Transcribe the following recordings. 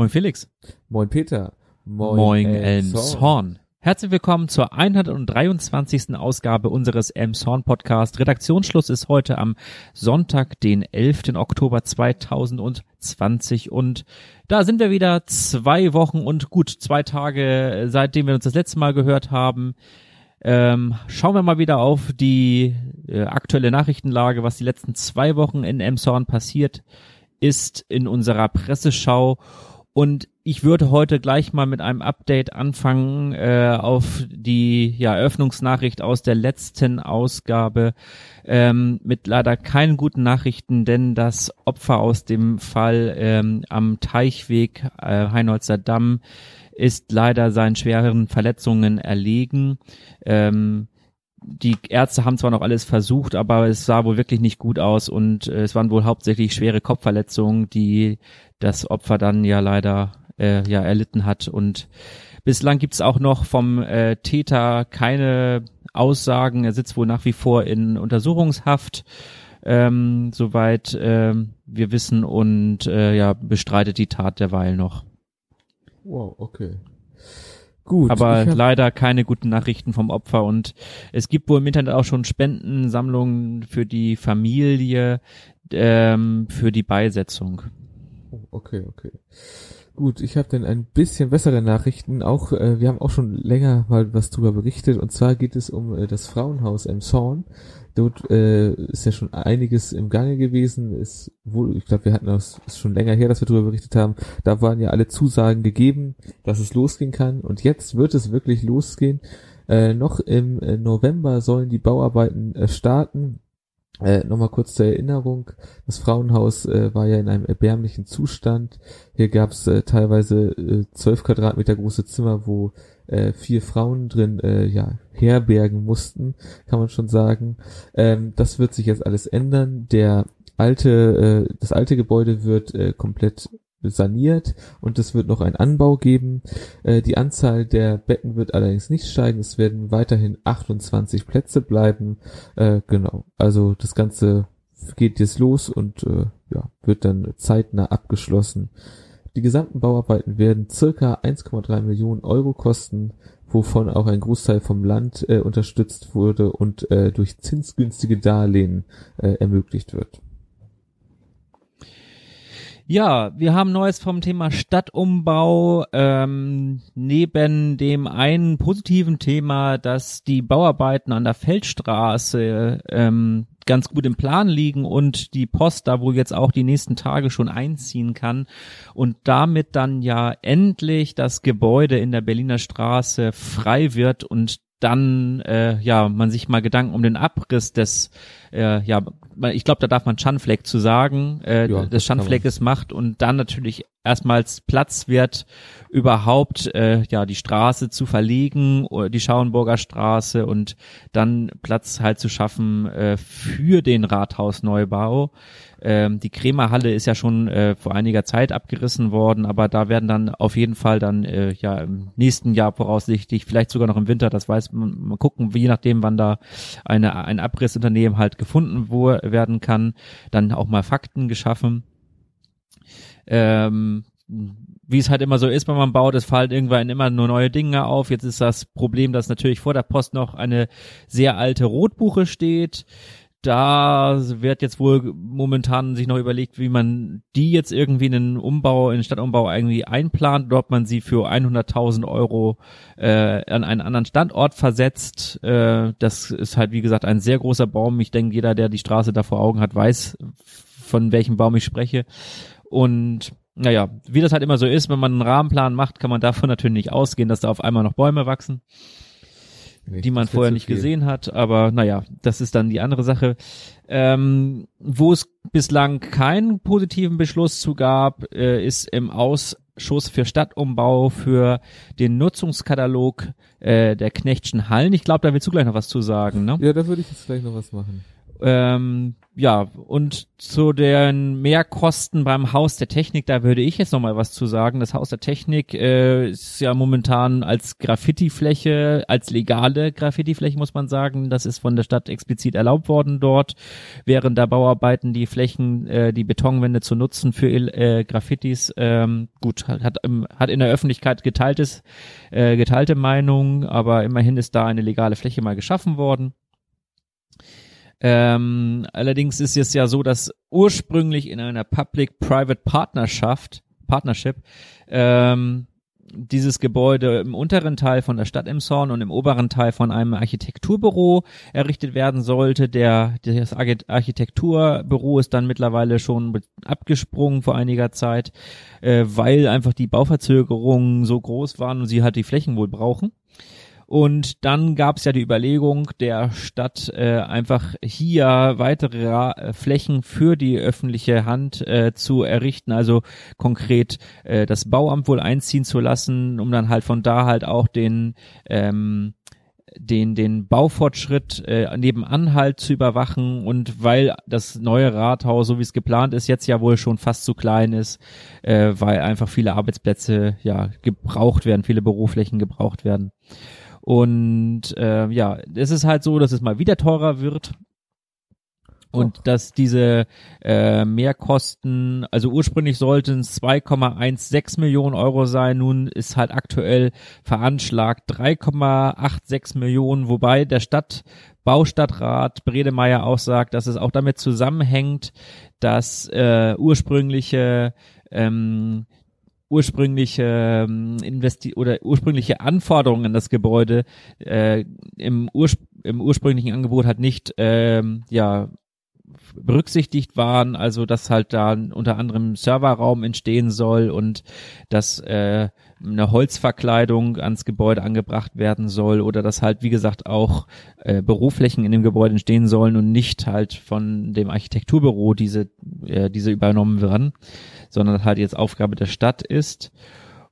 Moin Felix. Moin Peter. Moin, Moin Elmshorn. Herzlich willkommen zur 123. Ausgabe unseres Elmshorn Podcast. Redaktionsschluss ist heute am Sonntag, den 11. Oktober 2020 und da sind wir wieder zwei Wochen und gut zwei Tage, seitdem wir uns das letzte Mal gehört haben. Ähm, schauen wir mal wieder auf die äh, aktuelle Nachrichtenlage, was die letzten zwei Wochen in Elmshorn passiert ist in unserer Presseschau und ich würde heute gleich mal mit einem Update anfangen äh, auf die ja, Eröffnungsnachricht aus der letzten Ausgabe ähm, mit leider keinen guten Nachrichten, denn das Opfer aus dem Fall ähm, am Teichweg äh, Heinolzer Damm ist leider seinen schweren Verletzungen erlegen. Ähm, die Ärzte haben zwar noch alles versucht, aber es sah wohl wirklich nicht gut aus und äh, es waren wohl hauptsächlich schwere Kopfverletzungen, die das Opfer dann ja leider äh, ja erlitten hat und bislang gibt's auch noch vom äh, Täter keine Aussagen. Er sitzt wohl nach wie vor in Untersuchungshaft, ähm, soweit äh, wir wissen und äh, ja bestreitet die Tat derweil noch. Wow, okay. Gut. Aber leider keine guten Nachrichten vom Opfer und es gibt wohl im Internet auch schon Spendensammlungen für die Familie, ähm, für die Beisetzung. Oh, okay, okay. Gut, ich habe dann ein bisschen bessere Nachrichten. Auch äh, wir haben auch schon länger mal was drüber berichtet. Und zwar geht es um äh, das Frauenhaus im Zorn. Dort äh, ist ja schon einiges im Gange gewesen. Ist wohl, ich glaube, wir hatten das ist schon länger her, dass wir darüber berichtet haben. Da waren ja alle Zusagen gegeben, dass es losgehen kann. Und jetzt wird es wirklich losgehen. Äh, noch im äh, November sollen die Bauarbeiten äh, starten. Äh, Nochmal kurz zur Erinnerung, das Frauenhaus äh, war ja in einem erbärmlichen Zustand. Hier gab es äh, teilweise äh, zwölf Quadratmeter große Zimmer, wo äh, vier Frauen drin äh, ja, herbergen mussten, kann man schon sagen. Ähm, das wird sich jetzt alles ändern. Der alte, äh, das alte Gebäude wird äh, komplett saniert und es wird noch einen Anbau geben. Äh, die Anzahl der Betten wird allerdings nicht steigen. Es werden weiterhin 28 Plätze bleiben. Äh, genau. Also das Ganze geht jetzt los und äh, ja, wird dann zeitnah abgeschlossen. Die gesamten Bauarbeiten werden circa 1,3 Millionen Euro kosten, wovon auch ein Großteil vom Land äh, unterstützt wurde und äh, durch zinsgünstige Darlehen äh, ermöglicht wird. Ja, wir haben Neues vom Thema Stadtumbau. Ähm, neben dem einen positiven Thema, dass die Bauarbeiten an der Feldstraße ähm, ganz gut im Plan liegen und die Post da wohl jetzt auch die nächsten Tage schon einziehen kann und damit dann ja endlich das Gebäude in der Berliner Straße frei wird und dann äh, ja man sich mal Gedanken um den Abriss des äh, ja ich glaube da darf man Schandfleck zu sagen äh, ja, des Schandfleckes macht und dann natürlich erstmals Platz wird überhaupt äh, ja die Straße zu verlegen die Schauenburger Straße und dann Platz halt zu schaffen äh, für den Rathausneubau ähm, die Kremerhalle ist ja schon äh, vor einiger Zeit abgerissen worden, aber da werden dann auf jeden Fall dann äh, ja im nächsten Jahr voraussichtlich, vielleicht sogar noch im Winter, das weiß man, mal gucken, je nachdem, wann da eine, ein Abrissunternehmen halt gefunden wo, werden kann, dann auch mal Fakten geschaffen. Ähm, wie es halt immer so ist, wenn man baut, es fallen irgendwann immer nur neue Dinge auf. Jetzt ist das Problem, dass natürlich vor der Post noch eine sehr alte Rotbuche steht da wird jetzt wohl momentan sich noch überlegt, wie man die jetzt irgendwie in den Umbau, in den Stadtumbau irgendwie einplant oder ob man sie für 100.000 Euro äh, an einen anderen Standort versetzt. Äh, das ist halt, wie gesagt, ein sehr großer Baum. Ich denke, jeder, der die Straße da vor Augen hat, weiß, von welchem Baum ich spreche. Und naja, wie das halt immer so ist, wenn man einen Rahmenplan macht, kann man davon natürlich nicht ausgehen, dass da auf einmal noch Bäume wachsen nee, die man vorher nicht viel. gesehen hat. Aber naja, das ist dann die andere Sache. Ähm, wo es bislang keinen positiven Beschluss zu gab, äh, ist im Ausschuss für Stadtumbau für den Nutzungskatalog äh, der Knechtschen Hallen. Ich glaube, da willst du gleich noch was zu sagen, ne? Ja, da würde ich jetzt gleich noch was machen. Ähm, ja, und zu den Mehrkosten beim Haus der Technik, da würde ich jetzt nochmal was zu sagen. Das Haus der Technik äh, ist ja momentan als Graffiti-Fläche, als legale Graffiti-Fläche muss man sagen. Das ist von der Stadt explizit erlaubt worden dort, während der Bauarbeiten die Flächen, äh, die Betonwände zu nutzen für äh, Graffitis. Ähm, gut, hat, hat in der Öffentlichkeit geteiltes, äh, geteilte Meinung, aber immerhin ist da eine legale Fläche mal geschaffen worden. Ähm, allerdings ist es ja so, dass ursprünglich in einer Public-Private Partnerschaft, Partnership, ähm, dieses Gebäude im unteren Teil von der Stadt Emshorn und im oberen Teil von einem Architekturbüro errichtet werden sollte. Der, das Architekturbüro ist dann mittlerweile schon abgesprungen vor einiger Zeit, äh, weil einfach die Bauverzögerungen so groß waren und sie halt die Flächen wohl brauchen. Und dann gab es ja die Überlegung der Stadt, äh, einfach hier weitere Ra Flächen für die öffentliche Hand äh, zu errichten, also konkret äh, das Bauamt wohl einziehen zu lassen, um dann halt von da halt auch den ähm, den den Baufortschritt äh, nebenan halt zu überwachen und weil das neue Rathaus, so wie es geplant ist, jetzt ja wohl schon fast zu klein ist, äh, weil einfach viele Arbeitsplätze ja gebraucht werden, viele Büroflächen gebraucht werden. Und äh, ja, es ist halt so, dass es mal wieder teurer wird und oh. dass diese äh, Mehrkosten, also ursprünglich sollten es 2,16 Millionen Euro sein, nun ist halt aktuell veranschlagt 3,86 Millionen, wobei der Stadt Baustadtrat Bredemeier auch sagt, dass es auch damit zusammenhängt, dass äh, ursprüngliche ähm, ursprüngliche ähm, Investi oder ursprüngliche Anforderungen an das Gebäude äh, im, Urspr im ursprünglichen Angebot halt nicht ähm, ja berücksichtigt waren, also dass halt da unter anderem Serverraum entstehen soll und dass äh, eine Holzverkleidung ans Gebäude angebracht werden soll oder dass halt wie gesagt auch äh, Büroflächen in dem Gebäude entstehen sollen und nicht halt von dem Architekturbüro diese äh, diese übernommen werden sondern halt jetzt Aufgabe der Stadt ist.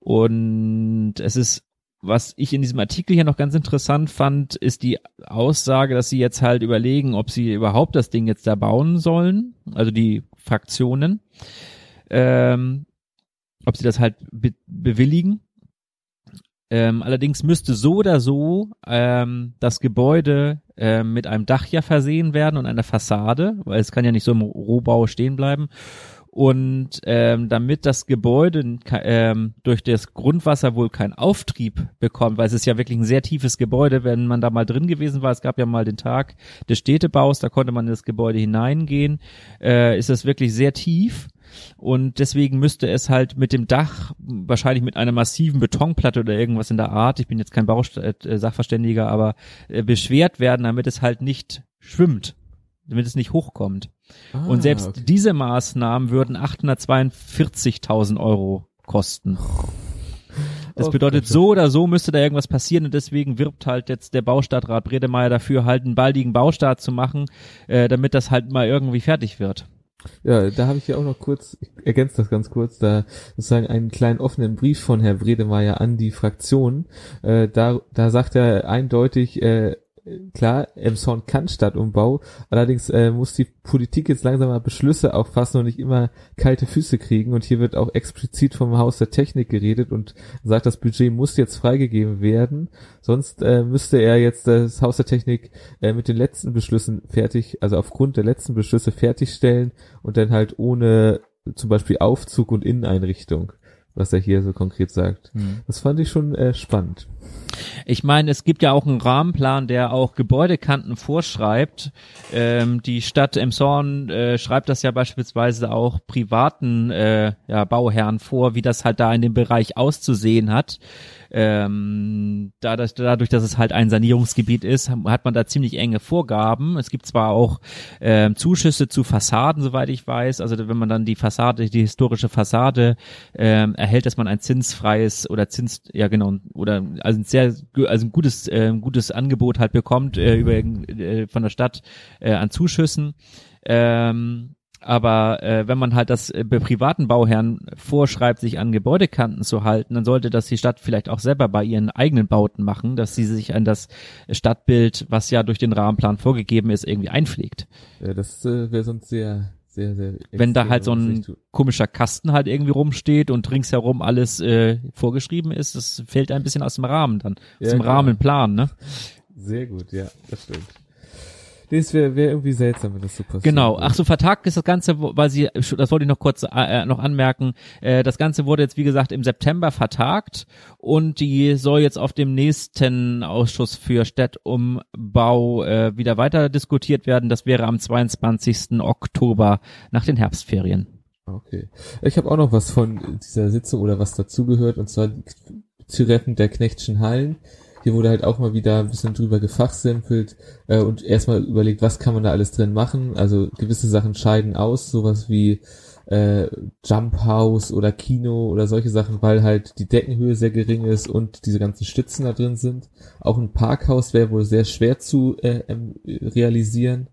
Und es ist, was ich in diesem Artikel hier noch ganz interessant fand, ist die Aussage, dass sie jetzt halt überlegen, ob sie überhaupt das Ding jetzt da bauen sollen, also die Fraktionen, ähm, ob sie das halt be bewilligen. Ähm, allerdings müsste so oder so ähm, das Gebäude ähm, mit einem Dach ja versehen werden und einer Fassade, weil es kann ja nicht so im Rohbau stehen bleiben. Und ähm, damit das Gebäude ähm, durch das Grundwasser wohl keinen Auftrieb bekommt, weil es ist ja wirklich ein sehr tiefes Gebäude, wenn man da mal drin gewesen war, es gab ja mal den Tag des Städtebaus, da konnte man in das Gebäude hineingehen, äh, ist es wirklich sehr tief. Und deswegen müsste es halt mit dem Dach, wahrscheinlich mit einer massiven Betonplatte oder irgendwas in der Art, ich bin jetzt kein Bausachverständiger, äh, aber äh, beschwert werden, damit es halt nicht schwimmt damit es nicht hochkommt. Ah, und selbst okay. diese Maßnahmen würden 842.000 Euro kosten. Das bedeutet, so oder so müsste da irgendwas passieren und deswegen wirbt halt jetzt der Baustadtrat Bredemeier dafür, halt einen baldigen Baustart zu machen, äh, damit das halt mal irgendwie fertig wird. Ja, da habe ich ja auch noch kurz, ich ergänze das ganz kurz, da sozusagen einen kleinen offenen Brief von Herr Bredemeier an die Fraktion. Äh, da, da sagt er eindeutig, äh, klar, Emshorn kann Stadtumbau, allerdings äh, muss die Politik jetzt langsam mal Beschlüsse auffassen und nicht immer kalte Füße kriegen und hier wird auch explizit vom Haus der Technik geredet und sagt, das Budget muss jetzt freigegeben werden, sonst äh, müsste er jetzt das Haus der Technik äh, mit den letzten Beschlüssen fertig, also aufgrund der letzten Beschlüsse fertigstellen und dann halt ohne zum Beispiel Aufzug und Inneneinrichtung, was er hier so konkret sagt. Hm. Das fand ich schon äh, spannend. Ich meine, es gibt ja auch einen Rahmenplan, der auch Gebäudekanten vorschreibt. Ähm, die Stadt Emshorn äh, schreibt das ja beispielsweise auch privaten äh, ja, Bauherren vor, wie das halt da in dem Bereich auszusehen hat ähm, dadurch, dadurch, dass es halt ein Sanierungsgebiet ist, hat man da ziemlich enge Vorgaben. Es gibt zwar auch ähm, Zuschüsse zu Fassaden, soweit ich weiß. Also wenn man dann die Fassade, die historische Fassade ähm, erhält, dass man ein zinsfreies oder Zins, ja genau, oder also ein sehr, also ein gutes, äh, gutes Angebot halt bekommt äh, über äh, von der Stadt äh, an Zuschüssen. Ähm, Aber äh, wenn man halt das äh, bei privaten Bauherren vorschreibt, sich an Gebäudekanten zu halten, dann sollte das die Stadt vielleicht auch selber bei ihren eigenen Bauten machen, dass sie sich an das Stadtbild, was ja durch den Rahmenplan vorgegeben ist, irgendwie einpflegt. Ja, das äh, wäre sonst sehr, sehr, sehr. Wenn da halt so ein komischer Kasten halt irgendwie rumsteht und ringsherum alles äh, vorgeschrieben ist, das fällt ein bisschen aus dem Rahmen dann, aus ja, dem klar. Rahmenplan, ne? Sehr gut, ja, das stimmt. Nee, es wäre wär irgendwie seltsam, wenn das so passiert. Genau. Ach so, vertagt ist das Ganze, weil sie, das wollte ich noch kurz äh, noch anmerken, äh, das Ganze wurde jetzt, wie gesagt, im September vertagt und die soll jetzt auf dem nächsten Ausschuss für Städtumbau äh, wieder weiter diskutiert werden. Das wäre am 22. Oktober nach den Herbstferien. Okay. Ich habe auch noch was von dieser Sitzung oder was dazugehört, und zwar zu retten der Knechtschen Hallen. Hier wurde halt auch mal wieder ein bisschen drüber gefachsimpelt äh, und erstmal überlegt, was kann man da alles drin machen. Also gewisse Sachen scheiden aus, sowas wie äh, Jump House oder Kino oder solche Sachen, weil halt die Deckenhöhe sehr gering ist und diese ganzen Stützen da drin sind. Auch ein Parkhaus wäre wohl sehr schwer zu äh, realisieren.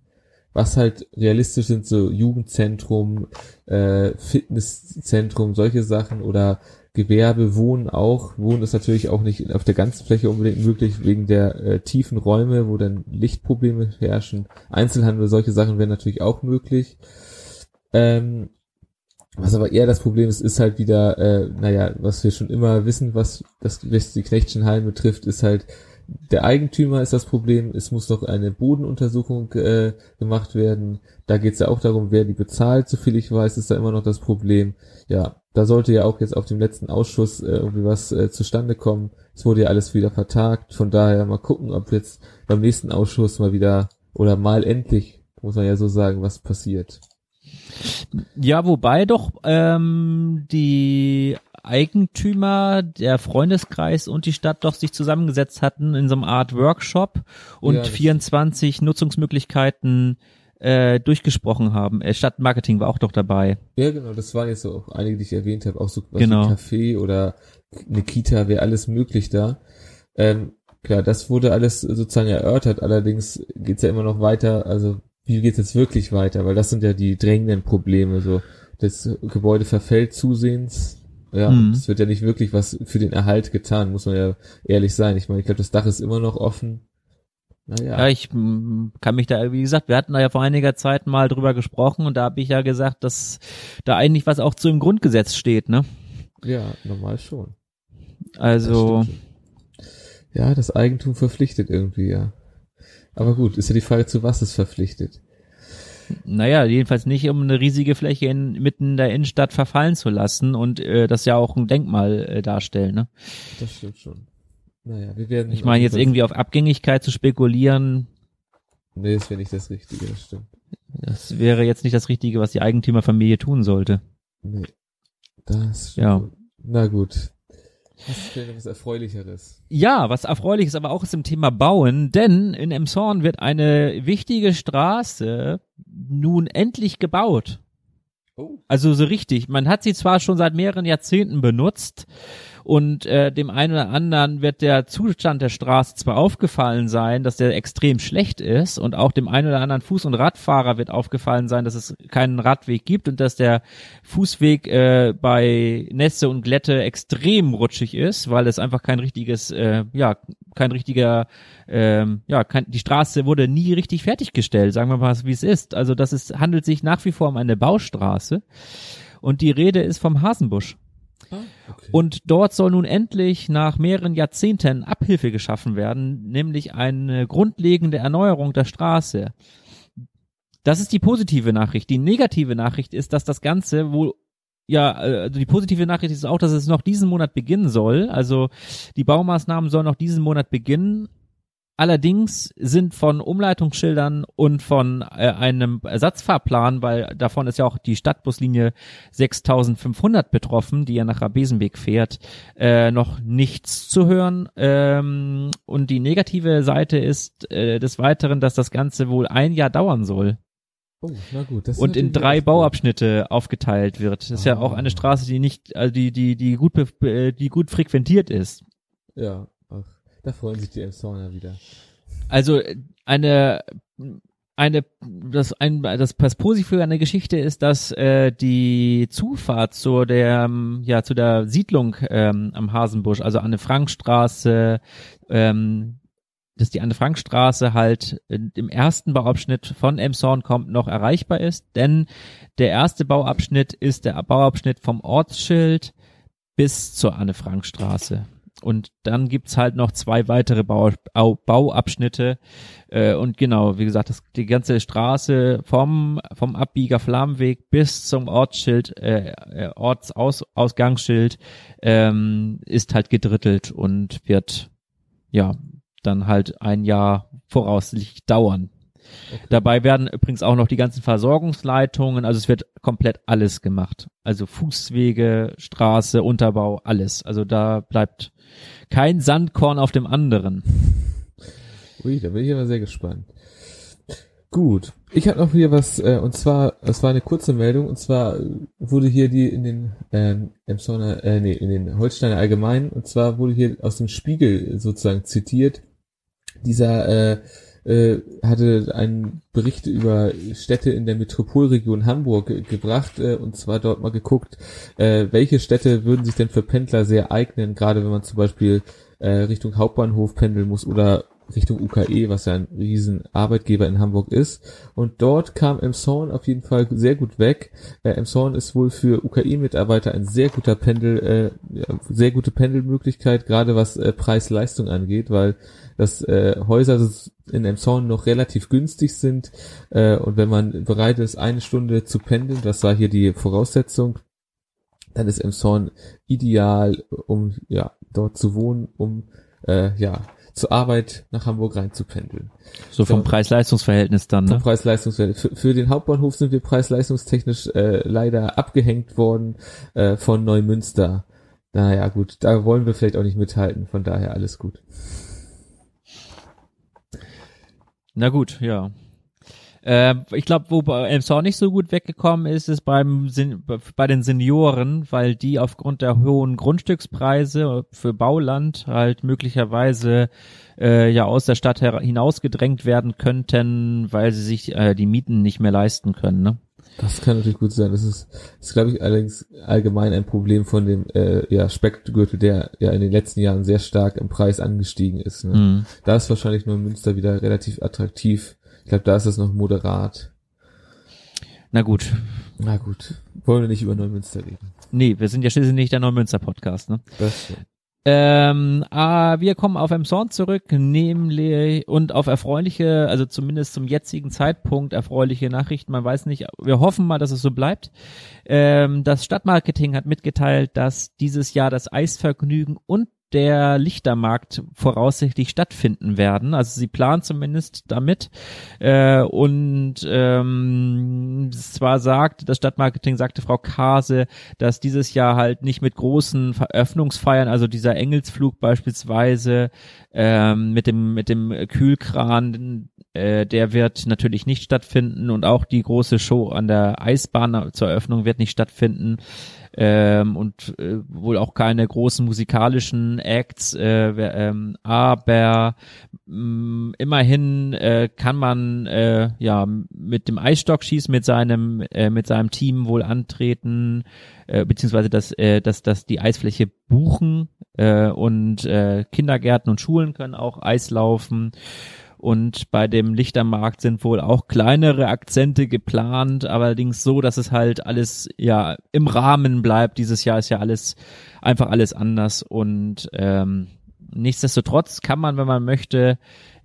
Was halt realistisch sind, so Jugendzentrum, äh, Fitnesszentrum, solche Sachen oder Gewerbe, Wohnen auch. Wohnen ist natürlich auch nicht auf der ganzen Fläche unbedingt möglich, wegen der äh, tiefen Räume, wo dann Lichtprobleme herrschen. Einzelhandel, solche Sachen wären natürlich auch möglich. Ähm, was aber eher das Problem ist, ist halt wieder, äh, naja, was wir schon immer wissen, was das was die Knechtschen Hallen betrifft, ist halt, der Eigentümer ist das Problem, es muss noch eine Bodenuntersuchung äh, gemacht werden. Da geht es ja auch darum, wer die bezahlt, soviel ich weiß, ist da immer noch das Problem. Ja, da sollte ja auch jetzt auf dem letzten Ausschuss äh, irgendwie was äh, zustande kommen. Es wurde ja alles wieder vertagt. Von daher mal gucken, ob jetzt beim nächsten Ausschuss mal wieder oder mal endlich, muss man ja so sagen, was passiert. Ja, wobei doch ähm, die Eigentümer, der Freundeskreis und die Stadt doch sich zusammengesetzt hatten in so einer Art Workshop und ja, 24 Nutzungsmöglichkeiten äh, durchgesprochen haben. Äh, Stadtmarketing war auch doch dabei. Ja, genau, das waren jetzt so auch einige, die ich erwähnt habe, auch so was genau. wie Café oder eine Kita, wäre alles möglich da. Ähm, klar, das wurde alles sozusagen erörtert, allerdings geht's ja immer noch weiter, also wie geht's jetzt wirklich weiter, weil das sind ja die drängenden Probleme, so das Gebäude verfällt zusehends, ja, mhm. es wird ja nicht wirklich was für den Erhalt getan, muss man ja ehrlich sein. Ich meine, ich glaube, das Dach ist immer noch offen. Naja. Ja, ich kann mich da, wie gesagt, wir hatten da ja vor einiger Zeit mal drüber gesprochen und da habe ich ja gesagt, dass da eigentlich was auch zu im Grundgesetz steht, ne? Ja, normal schon. Also. Das ja, das Eigentum verpflichtet irgendwie, ja. Aber gut, ist ja die Frage, zu was es verpflichtet. Naja, jedenfalls nicht, um eine riesige Fläche in, mitten der Innenstadt verfallen zu lassen und äh, das ja auch ein Denkmal äh, darstellen, ne? Das stimmt schon. Naja, wir werden. Ich meine, jetzt irgendwie auf Abgängigkeit zu spekulieren. Nee, das wäre nicht das Richtige, das stimmt. Das wäre jetzt nicht das Richtige, was die Eigentümerfamilie tun sollte. Nee. Das stimmt. Ja. Na gut. Was ist denn was Erfreulicheres? Ja, was Erfreuliches aber auch ist im Thema Bauen, denn in Emshorn wird eine wichtige Straße nun endlich gebaut. Oh. Also so richtig. Man hat sie zwar schon seit mehreren Jahrzehnten benutzt, und äh, dem einen oder anderen wird der Zustand der Straße zwar aufgefallen sein, dass der extrem schlecht ist und auch dem einen oder anderen Fuß- und Radfahrer wird aufgefallen sein, dass es keinen Radweg gibt und dass der Fußweg äh, bei Nässe und Glätte extrem rutschig ist, weil es einfach kein richtiges, äh, ja, kein richtiger, ähm, ja, kein, die Straße wurde nie richtig fertiggestellt, sagen wir mal, wie es ist. Also das ist, handelt sich nach wie vor um eine Baustraße und die Rede ist vom Hasenbusch. Ah. Und dort soll nun endlich nach mehreren Jahrzehnten Abhilfe geschaffen werden, nämlich eine grundlegende Erneuerung der Straße. Das ist die positive Nachricht. Die negative Nachricht ist, dass das Ganze wohl ja, also die positive Nachricht ist auch, dass es noch diesen Monat beginnen soll. Also die Baumaßnahmen sollen noch diesen Monat beginnen, Allerdings sind von Umleitungsschildern und von äh, einem Ersatzfahrplan, weil davon ist ja auch die Stadtbuslinie 6500 betroffen, die ja nach Rabesenweg fährt, äh, noch nichts zu hören. Ähm, und die negative Seite ist äh, des Weiteren, dass das Ganze wohl ein Jahr dauern soll. Oh, na gut, das und in drei Bauabschnitte aufgeteilt wird. Das ist ah. ja auch eine Straße, die nicht, also die, die, die gut, die gut frequentiert ist. Ja, da freuen sich die Emsonner wieder. Also eine eine das ein das das Positive an der Geschichte ist, dass äh, die Zufahrt zu der ja zu der Siedlung ähm, am Hasenbusch, also Anne Frank Straße, ähm, dass die Anne-Frank-Straße halt im ersten Bauabschnitt von Emshorn kommt noch erreichbar ist, denn der erste Bauabschnitt ist der Bauabschnitt vom Ortsschild bis zur Anne-Frank-Straße. Und dann gibt's halt noch zwei weitere Bau, Bauabschnitte. Äh, und genau, wie gesagt, das, die ganze Straße vom, vom Abbieger Flammenweg bis zum Ortsschild, äh, äh Ortsausgangsschild ähm, ist halt gedrittelt und wird ja dann halt ein Jahr voraussichtlich dauern. Okay. Dabei werden übrigens auch noch die ganzen Versorgungsleitungen, also es wird komplett alles gemacht. Also Fußwege, Straße, Unterbau, alles. Also da bleibt kein Sandkorn auf dem anderen. Ui, da bin ich aber sehr gespannt. Gut. Ich habe noch hier was, äh, und zwar, es war eine kurze Meldung, und zwar wurde hier die in den ähm, äh, nee, in den Holsteiner Allgemeinen, und zwar wurde hier aus dem Spiegel sozusagen zitiert, dieser äh, äh, hatte einen Bericht über Städte in der Metropolregion Hamburg ge gebracht äh, und zwar dort mal geguckt, äh, welche Städte würden sich denn für Pendler sehr eignen, gerade wenn man zum Beispiel äh, Richtung Hauptbahnhof pendeln muss oder Richtung UKE, was ja ein riesen Arbeitgeber in Hamburg ist. Und dort kam Emshorn auf jeden Fall sehr gut weg. Äh, Emshorn ist wohl für UKE-Mitarbeiter ein sehr guter Pendel, äh, sehr gute Pendelmöglichkeit, gerade was äh, Preis-Leistung angeht, weil das äh, Häuser in Emshorn noch relativ günstig sind äh, und wenn man bereit ist, eine Stunde zu pendeln, das war hier die Voraussetzung, dann ist Emshorn ideal, um ja dort zu wohnen, um äh, ja zur Arbeit nach Hamburg reinzupendeln. So vom so, Preis-Leistungs-Verhältnis dann, ne? Vom Preis-Leistungs-Verhältnis. Für, für, den Hauptbahnhof sind wir preis-leistungstechnisch äh, leider abgehängt worden äh, von Neumünster. Naja, gut, da wollen wir vielleicht auch nicht mithalten, von daher alles gut. Na gut, ja. Äh, ich glaube, wo Elmshorn nicht so gut weggekommen ist, ist beim bei den Senioren, weil die aufgrund der hohen Grundstückspreise für Bauland halt möglicherweise äh, ja aus der Stadt hinausgedrängt werden könnten, weil sie sich äh, die Mieten nicht mehr leisten können. Ne? Das kann natürlich gut sein. Das ist, das ist glaube ich, allerdings allgemein ein Problem von dem äh, ja, Speckgürtel, der ja in den letzten Jahren sehr stark im Preis angestiegen ist. Ne? Mhm. Da ist wahrscheinlich nur Münster wieder relativ attraktiv ich glaube, da ist es noch moderat. Na gut. Na gut. Wollen wir nicht über Neumünster reden? Nee, wir sind ja schließlich nicht der Neumünster-Podcast, ne? Das stimmt. Ähm, ah, wir kommen auf Emson zurück, nämlich und auf erfreuliche, also zumindest zum jetzigen Zeitpunkt erfreuliche Nachrichten. Man weiß nicht, wir hoffen mal, dass es so bleibt. Ähm, das Stadtmarketing hat mitgeteilt, dass dieses Jahr das Eisvergnügen und der Lichtermarkt voraussichtlich stattfinden werden. Also sie planen zumindest damit. Äh, und ähm, zwar sagt, das Stadtmarketing sagte Frau Kase, dass dieses Jahr halt nicht mit großen Veröffnungsfeiern, also dieser Engelsflug beispielsweise ähm, mit dem mit dem Kühlkran, äh, der wird natürlich nicht stattfinden und auch die große Show an der Eisbahn zur Eröffnung wird nicht stattfinden. Ähm, und äh, wohl auch keine großen musikalischen Acts, äh, ähm, aber mh, mm, immerhin äh, kann man äh, ja mit dem Eisstockschießen mit seinem äh, mit seinem Team wohl antreten, äh, beziehungsweise dass äh, dass dass die Eisfläche buchen äh, und äh, Kindergärten und Schulen können auch Eis laufen und bei dem Lichtermarkt sind wohl auch kleinere Akzente geplant, allerdings so, dass es halt alles ja im Rahmen bleibt. Dieses Jahr ist ja alles einfach alles anders und ähm, nichtsdestotrotz kann man, wenn man möchte,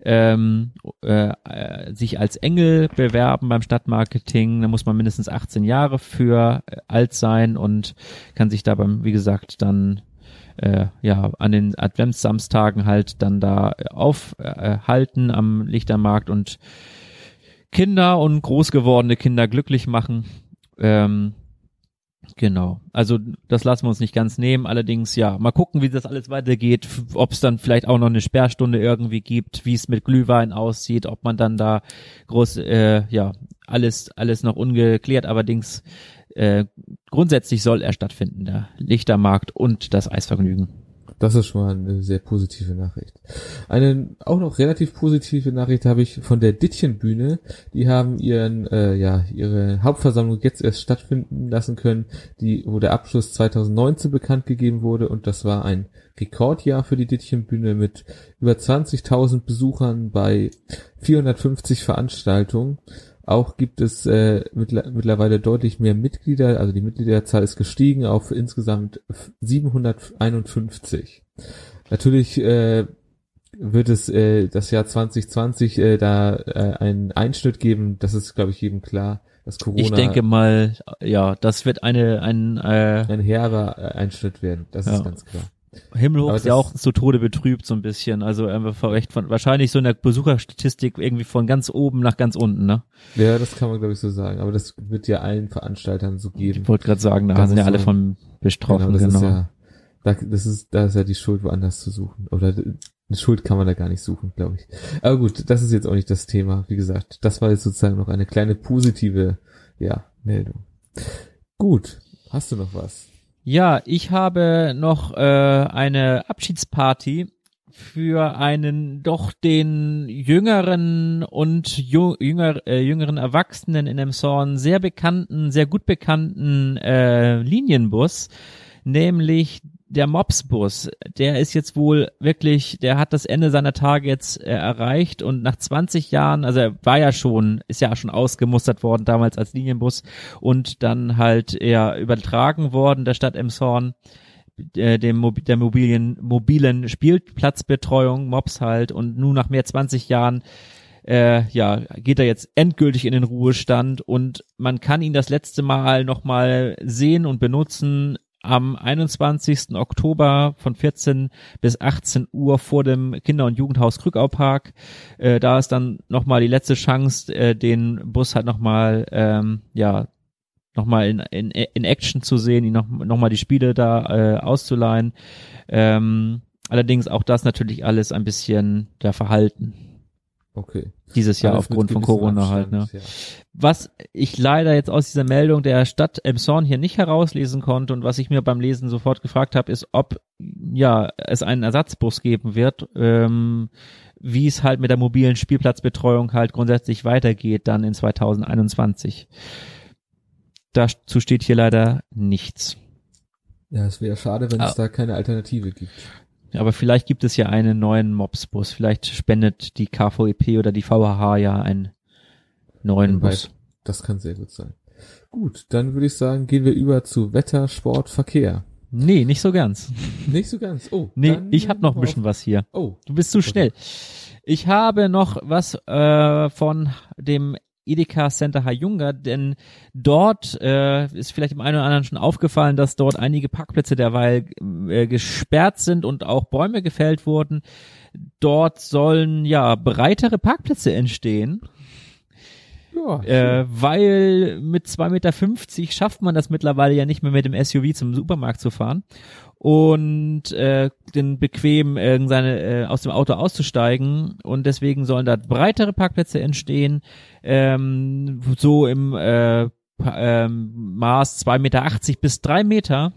ähm, äh, sich als Engel bewerben beim Stadtmarketing. Da muss man mindestens 18 Jahre für äh, alt sein und kann sich da beim, wie gesagt, dann äh, ja an den Adventssamstagen halt dann da aufhalten äh, am Lichtermarkt und Kinder und groß gewordene Kinder glücklich machen. Ähm, Genau. Also das lassen wir uns nicht ganz nehmen. Allerdings ja, mal gucken, wie das alles weitergeht, ob es dann vielleicht auch noch eine Sperrstunde irgendwie gibt, wie es mit Glühwein aussieht, ob man dann da groß äh, ja alles alles noch ungeklärt. Allerdings äh, grundsätzlich soll er stattfinden, der Lichtermarkt und das Eisvergnügen. das ist schon mal eine sehr positive Nachricht. Eine auch noch relativ positive Nachricht habe ich von der Dittchenbühne. Die haben ihren, äh, ja, ihre Hauptversammlung jetzt erst stattfinden lassen können, die, wo der Abschluss 2019 bekannt gegeben wurde und das war ein Rekordjahr für die Dittchenbühne mit über 20.000 Besuchern bei 450 Veranstaltungen. Auch gibt es äh, mittlerweile deutlich mehr Mitglieder, also die Mitgliederzahl ist gestiegen auf insgesamt 751. Natürlich äh, wird es äh, das Jahr 2020 äh, da äh, einen Einschnitt geben, das ist, glaube ich, jedem klar. Dass Corona ich denke mal, ja, das wird eine ein äh, ein herber Einschnitt werden, das ja. ist ganz klar. Himmelhoch ist ja auch zu Tode betrübt so ein bisschen. Also einfach echt von wahrscheinlich so in der Besucherstatistik irgendwie von ganz oben nach ganz unten, ne? Ja, das kann man glaube ich so sagen. Aber das wird ja allen Veranstaltern so geben. Ich wollte gerade sagen, da sind ja alle von betroffen. Genau, das genau. ist ja, da, das ist, da ist ja die Schuld woanders zu suchen. Oder eine Schuld kann man da gar nicht suchen, glaube ich. Aber gut, das ist jetzt auch nicht das Thema. Wie gesagt, das war jetzt sozusagen noch eine kleine positive, ja, Meldung. Gut, hast du noch was? Ja, ich habe noch äh, eine Abschiedsparty für einen doch den jüngeren und jünger, äh, jüngeren Erwachsenen in Emshorn sehr bekannten, sehr gut bekannten äh, Linienbus, nämlich der Mopsbus, der ist jetzt wohl wirklich, der hat das Ende seiner Tage jetzt äh, erreicht und nach 20 Jahren, also er war ja schon, ist ja schon ausgemustert worden damals als Linienbus und dann halt eher übertragen worden der Stadt Emshorn äh, dem der mobilen mobilen Spielplatzbetreuung Mops halt und nun nach mehr 20 Jahren äh, ja, geht er jetzt endgültig in den Ruhestand und man kann ihn das letzte Mal nochmal sehen und benutzen am 21. Oktober von 14 bis 18 Uhr vor dem Kinder- und Jugendhaus Krückau Park. Äh, da ist dann nochmal die letzte Chance, äh, den Bus halt nochmal, ähm, ja, nochmal in, in, in Action zu sehen, ihn noch, noch mal die Spiele da äh, auszuleihen. Ähm, allerdings auch das natürlich alles ein bisschen der Verhalten. Okay. Dieses Jahr Alles aufgrund von Corona halt, ne? Ja. Was ich leider jetzt aus dieser Meldung der Stadt Emshorn hier nicht herauslesen konnte und was ich mir beim Lesen sofort gefragt habe, ist, ob ja es einen Ersatzbus geben wird, ähm, wie es halt mit der mobilen Spielplatzbetreuung halt grundsätzlich weitergeht dann in 2021. Dazu steht hier leider nichts. Ja, es wäre schade, wenn ah. es da keine Alternative gibt. Aber vielleicht gibt es ja einen neuen Mobsbus. Vielleicht spendet die KVEP oder die VHH ja einen neuen Bus. Das kann sehr gut sein. Gut, dann würde ich sagen, gehen wir über zu Wetter, Sport, Verkehr. Nee, nicht so ganz. Nicht so ganz. Oh. Nee, ich habe noch ein bisschen was hier. Oh. Du bist zu schnell. Ich habe noch was äh, von dem Edeka Center Hayunga, denn dort äh, ist vielleicht dem einen oder anderen schon aufgefallen, dass dort einige Parkplätze derweil äh, gesperrt sind und auch Bäume gefällt wurden. Dort sollen ja breitere Parkplätze entstehen. Ja, äh, weil mit 2,50 Meter schafft man das mittlerweile ja nicht mehr mit dem SUV zum Supermarkt zu fahren und äh, den bequem äh, seine, äh, aus dem Auto auszusteigen und deswegen sollen da breitere Parkplätze entstehen, ähm, so im äh, ähm, Maß 2,80 Meter bis drei Meter.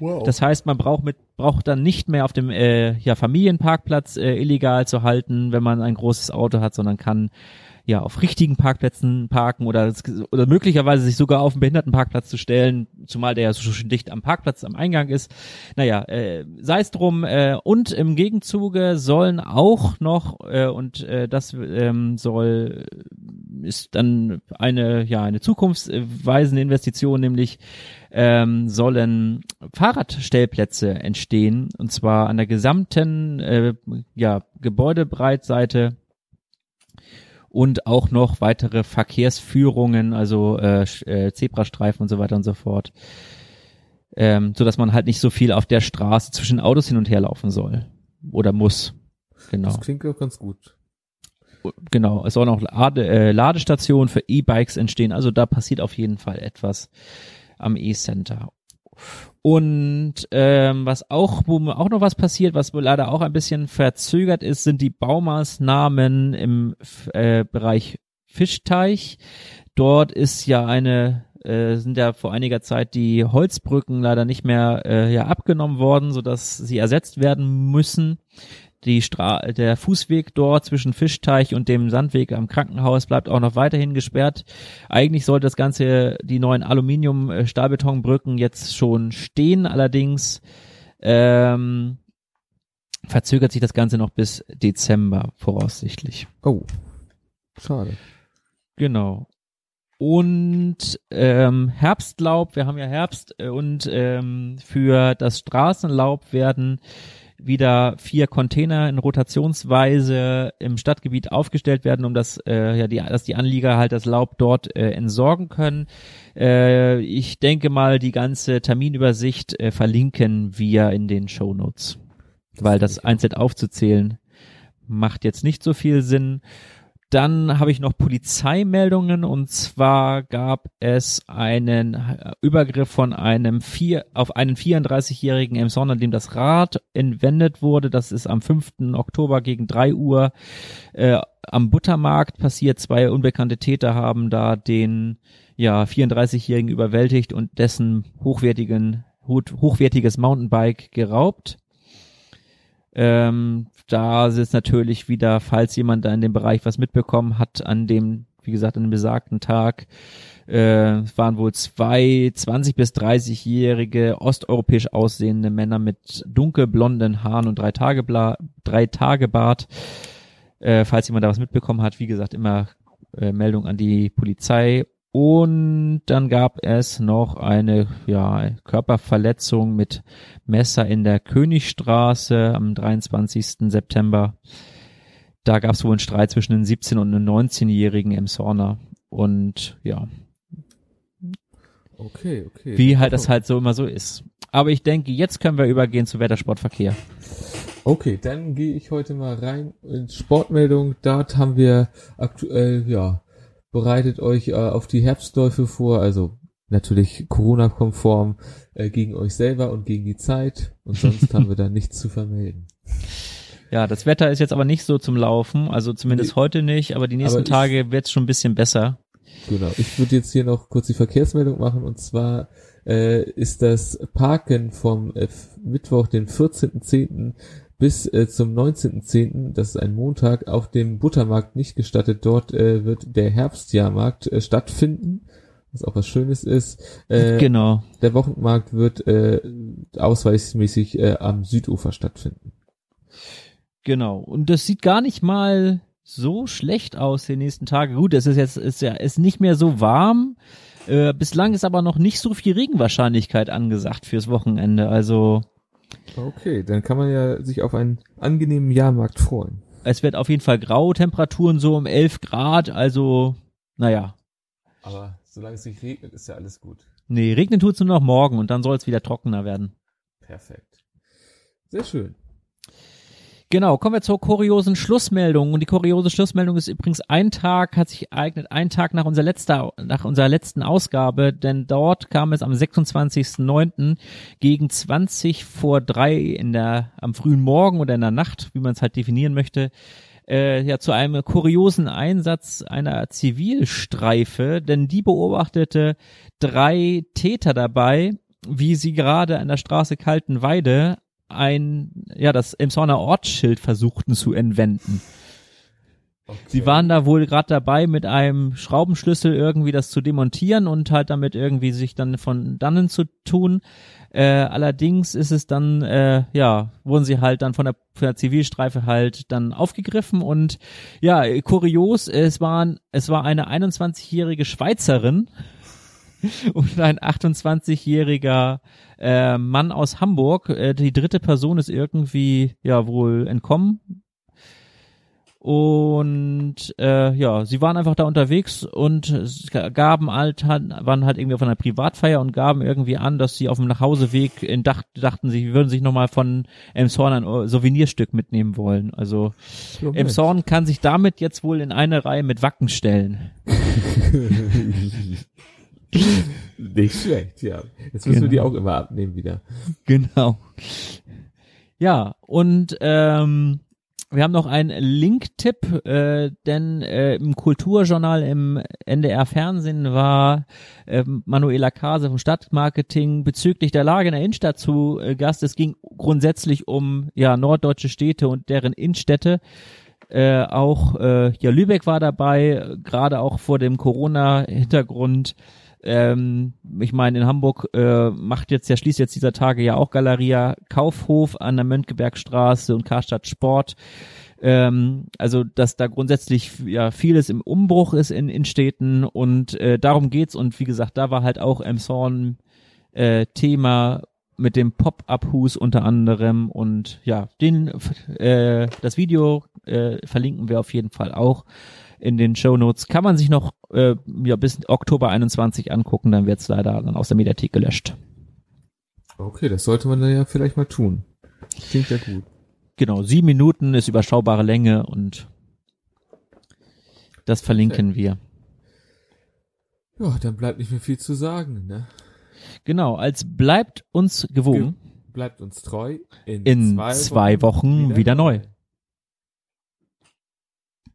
Wow. Das heißt, man braucht mit braucht dann nicht mehr auf dem äh, ja, Familienparkplatz äh, illegal zu halten, wenn man ein großes Auto hat, sondern kann ja auf richtigen Parkplätzen parken oder oder möglicherweise sich sogar auf einen Behindertenparkplatz zu stellen, zumal der ja so schön dicht am Parkplatz am Eingang ist. Naja, äh, sei es drum. Äh, und im Gegenzuge sollen auch noch äh, und äh, das ähm, soll ist dann eine ja eine zukunftsweisende Investition, nämlich ähm, sollen Fahrradstellplätze entstehen und zwar an der gesamten äh, ja Gebäudebreitseite und auch noch weitere Verkehrsführungen, also äh, äh, Zebrastreifen und so weiter und so fort, ähm, so dass man halt nicht so viel auf der Straße zwischen Autos hin und her laufen soll oder muss. Genau. Das klingt auch ganz gut. Genau, es sollen auch Lade, äh, Ladestationen für E-Bikes entstehen, also da passiert auf jeden Fall etwas am E-Center. Und ähm, was auch, wo auch noch was passiert, was leider auch ein bisschen verzögert ist, sind die Baumaßnahmen im äh, Bereich Fischteich. Dort ist ja eine äh, sind ja vor einiger Zeit die Holzbrücken leider nicht mehr äh, ja, abgenommen worden, so dass sie ersetzt werden müssen. Die Stra der Fußweg dort zwischen Fischteich und dem Sandweg am Krankenhaus bleibt auch noch weiterhin gesperrt. Eigentlich sollte das Ganze, die neuen Aluminium-Stahlbetonbrücken jetzt schon stehen, allerdings ähm, verzögert sich das Ganze noch bis Dezember voraussichtlich. Oh, schade. Genau. Und ähm, Herbstlaub, wir haben ja Herbst äh, und ähm, für das Straßenlaub werden wieder vier Container in Rotationsweise im Stadtgebiet aufgestellt werden, um das, äh, ja, die, dass die Anlieger halt das Laub dort äh, entsorgen können. Äh, ich denke mal, die ganze Terminübersicht äh, verlinken wir in den Show Notes, weil das einzeln aufzuzählen macht jetzt nicht so viel Sinn. Dann habe ich noch Polizeimeldungen und zwar gab es einen äh, Übergriff von einem vier, auf einen 34-jährigen Emson, an dem das Rad entwendet wurde. Das ist am 5. Oktober gegen 3 Uhr äh, am Buttermarkt passiert. Zwei unbekannte Täter haben da den ja 34-jährigen überwältigt und dessen hochwertigen hochwertiges Mountainbike geraubt. Ähm, da ist natürlich wieder, falls jemand da in dem Bereich was mitbekommen hat, an dem, wie gesagt, an dem besagten Tag, äh, waren wohl zwei 20 bis 30-jährige osteuropäisch aussehende Männer mit dunkelblonden Haaren und drei Tage, drei Tage Bart. Äh, falls jemand da was mitbekommen hat, wie gesagt, immer äh, Meldung an die Polizei und dann gab es noch eine ja, Körperverletzung mit Messer in der Königstraße am 23. September. Da gab es wohl einen Streit zwischen einem 17- und einem 19-jährigen Emsorner. Und ja. Okay, okay. Wie halt das halt so immer so ist. Aber ich denke, jetzt können wir übergehen zu Wettersportverkehr. Okay, dann gehe ich heute mal rein in Sportmeldung. Dort haben wir aktuell, ja, bereitet euch äh, auf die Herbstläufe vor, also natürlich Corona-konform äh, gegen euch selber und gegen die Zeit und sonst haben wir da nichts zu vermelden. Ja, das Wetter ist jetzt aber nicht so zum Laufen, also zumindest nee, heute nicht, aber die nächsten aber Tage wird es schon ein bisschen besser. Genau, ich würde jetzt hier noch kurz die Verkehrsmeldung machen und zwar äh, ist das Parken vom äh, Mittwoch, den 14.10 bis äh, zum 19.10., das ist ein Montag, auf dem Buttermarkt nicht gestattet. Dort äh, wird der Herbstjahrmarkt äh, stattfinden, was auch was Schönes ist. Äh, genau. Der Wochenmarkt wird äh, ausweismäßig äh, am Südufer stattfinden. Genau. Und das sieht gar nicht mal so schlecht aus die nächsten Tage. Gut, es ist jetzt ist ja ist nicht mehr so warm. Äh, bislang ist aber noch nicht so viel Regenwahrscheinlichkeit angesagt fürs Wochenende. Also Okay, dann kann man ja sich auf einen angenehmen Jahrmarkt freuen. Es wird auf jeden Fall grau, Temperaturen so um 11 Grad, also, naja. Aber solange es nicht regnet, ist ja alles gut. Nee, regnen tut es nur noch morgen und dann soll es wieder trockener werden. Perfekt. Sehr schön. Genau, kommen wir zur kuriosen Schlussmeldung. Und die kuriose Schlussmeldung ist übrigens ein Tag, hat sich ereignet, ein Tag nach unserer, letzter, nach unserer letzten Ausgabe, denn dort kam es am 26.09. gegen 20 vor drei in der, am frühen Morgen oder in der Nacht, wie man es halt definieren möchte, äh, ja, zu einem kuriosen Einsatz einer Zivilstreife, denn die beobachtete drei Täter dabei, wie sie gerade an der Straße Kaltenweide ein, ja, das Emsonner Ortsschild versuchten zu entwenden. Okay. Sie waren da wohl gerade dabei, mit einem Schraubenschlüssel irgendwie das zu demontieren und halt damit irgendwie sich dann von dannen zu tun. Äh, allerdings ist es dann, äh, ja, wurden sie halt dann von der, von der Zivilstreife halt dann aufgegriffen und ja, kurios, es waren, es war eine 21-jährige Schweizerin, und ein 28-jähriger äh, Mann aus Hamburg. Äh, die dritte Person ist irgendwie ja wohl entkommen. Und äh, ja, sie waren einfach da unterwegs und gaben halt, waren halt irgendwie auf einer Privatfeier und gaben irgendwie an, dass sie auf dem Nachhauseweg in Dach, dachten, sie würden sich nochmal von Emshorn ein Souvenirstück mitnehmen wollen. Also Emshorn kann sich damit jetzt wohl in eine Reihe mit Wacken stellen. Nicht schlecht, ja. Jetzt müssen genau. wir die auch immer abnehmen wieder. Genau. Ja, und ähm, wir haben noch einen Link-Tipp, äh, denn äh, im Kulturjournal im NDR Fernsehen war äh, Manuela Kase vom Stadtmarketing bezüglich der Lage in der Innenstadt zu äh, Gast. Es ging grundsätzlich um ja norddeutsche Städte und deren Innenstädte. Äh, auch äh, ja Lübeck war dabei, gerade auch vor dem Corona-Hintergrund. Ähm, ich meine, in Hamburg äh, macht jetzt ja schließt jetzt dieser Tage ja auch Galeria Kaufhof an der Mönckebergstraße und Karstadt Sport. Ähm, also dass da grundsätzlich ja vieles im Umbruch ist in, in Städten und äh, darum geht's. Und wie gesagt, da war halt auch Emshorn äh, Thema mit dem Pop-Up-Hus unter anderem. Und ja, den äh, das Video äh, verlinken wir auf jeden Fall auch in den Show Notes. Kann man sich noch äh, ja, bis Oktober 21 angucken, dann wird's leider dann aus der Mediathek gelöscht. Okay, das sollte man dann ja vielleicht mal tun. Klingt ja gut. Genau, sieben Minuten ist überschaubare Länge und das verlinken okay. wir. Ja, dann bleibt nicht mehr viel zu sagen, ne? Genau, als bleibt uns gewogen. Ge bleibt uns treu. In, in zwei, zwei, Wochen, Wochen wieder, wieder neu.